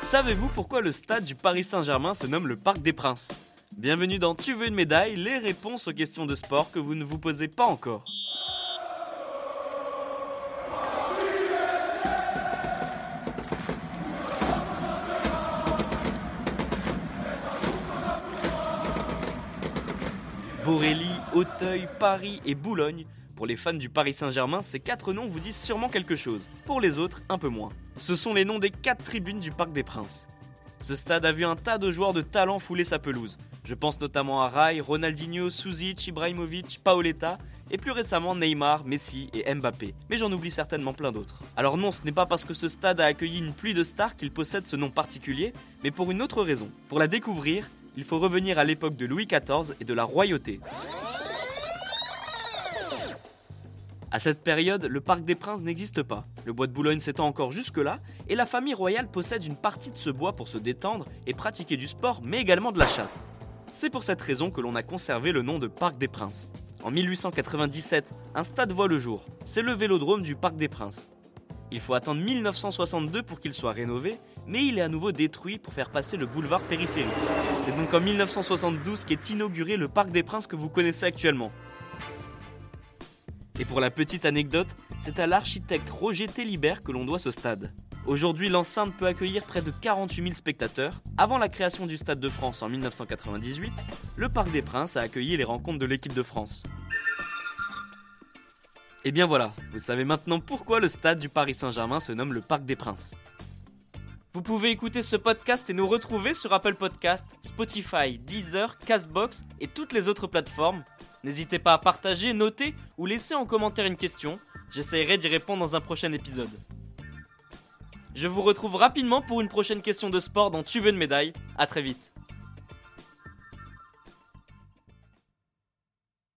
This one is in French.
Savez-vous pourquoi le stade du Paris Saint-Germain se nomme le Parc des Princes? Bienvenue dans Tu veux une médaille, les réponses aux questions de sport que vous ne vous posez pas encore. Borély, Auteuil, Paris et Boulogne. Pour les fans du Paris Saint-Germain, ces quatre noms vous disent sûrement quelque chose. Pour les autres, un peu moins. Ce sont les noms des quatre tribunes du Parc des Princes. Ce stade a vu un tas de joueurs de talent fouler sa pelouse. Je pense notamment à Rai, Ronaldinho, Suzic, Ibrahimovic, Paoletta et plus récemment Neymar, Messi et Mbappé. Mais j'en oublie certainement plein d'autres. Alors non, ce n'est pas parce que ce stade a accueilli une pluie de stars qu'il possède ce nom particulier, mais pour une autre raison. Pour la découvrir, il faut revenir à l'époque de Louis XIV et de la royauté. À cette période, le Parc des Princes n'existe pas. Le bois de Boulogne s'étend encore jusque-là, et la famille royale possède une partie de ce bois pour se détendre et pratiquer du sport, mais également de la chasse. C'est pour cette raison que l'on a conservé le nom de Parc des Princes. En 1897, un stade voit le jour. C'est le vélodrome du Parc des Princes. Il faut attendre 1962 pour qu'il soit rénové, mais il est à nouveau détruit pour faire passer le boulevard périphérique. C'est donc en 1972 qu'est inauguré le Parc des Princes que vous connaissez actuellement. Et pour la petite anecdote, c'est à l'architecte Roger Télibert que l'on doit ce stade. Aujourd'hui, l'enceinte peut accueillir près de 48 000 spectateurs. Avant la création du Stade de France en 1998, le Parc des Princes a accueilli les rencontres de l'équipe de France. Et bien voilà, vous savez maintenant pourquoi le stade du Paris Saint-Germain se nomme le Parc des Princes. Vous pouvez écouter ce podcast et nous retrouver sur Apple Podcast, Spotify, Deezer, Castbox et toutes les autres plateformes. N'hésitez pas à partager, noter ou laisser en commentaire une question. J'essaierai d'y répondre dans un prochain épisode. Je vous retrouve rapidement pour une prochaine question de sport dans Tu veux une médaille. A très vite.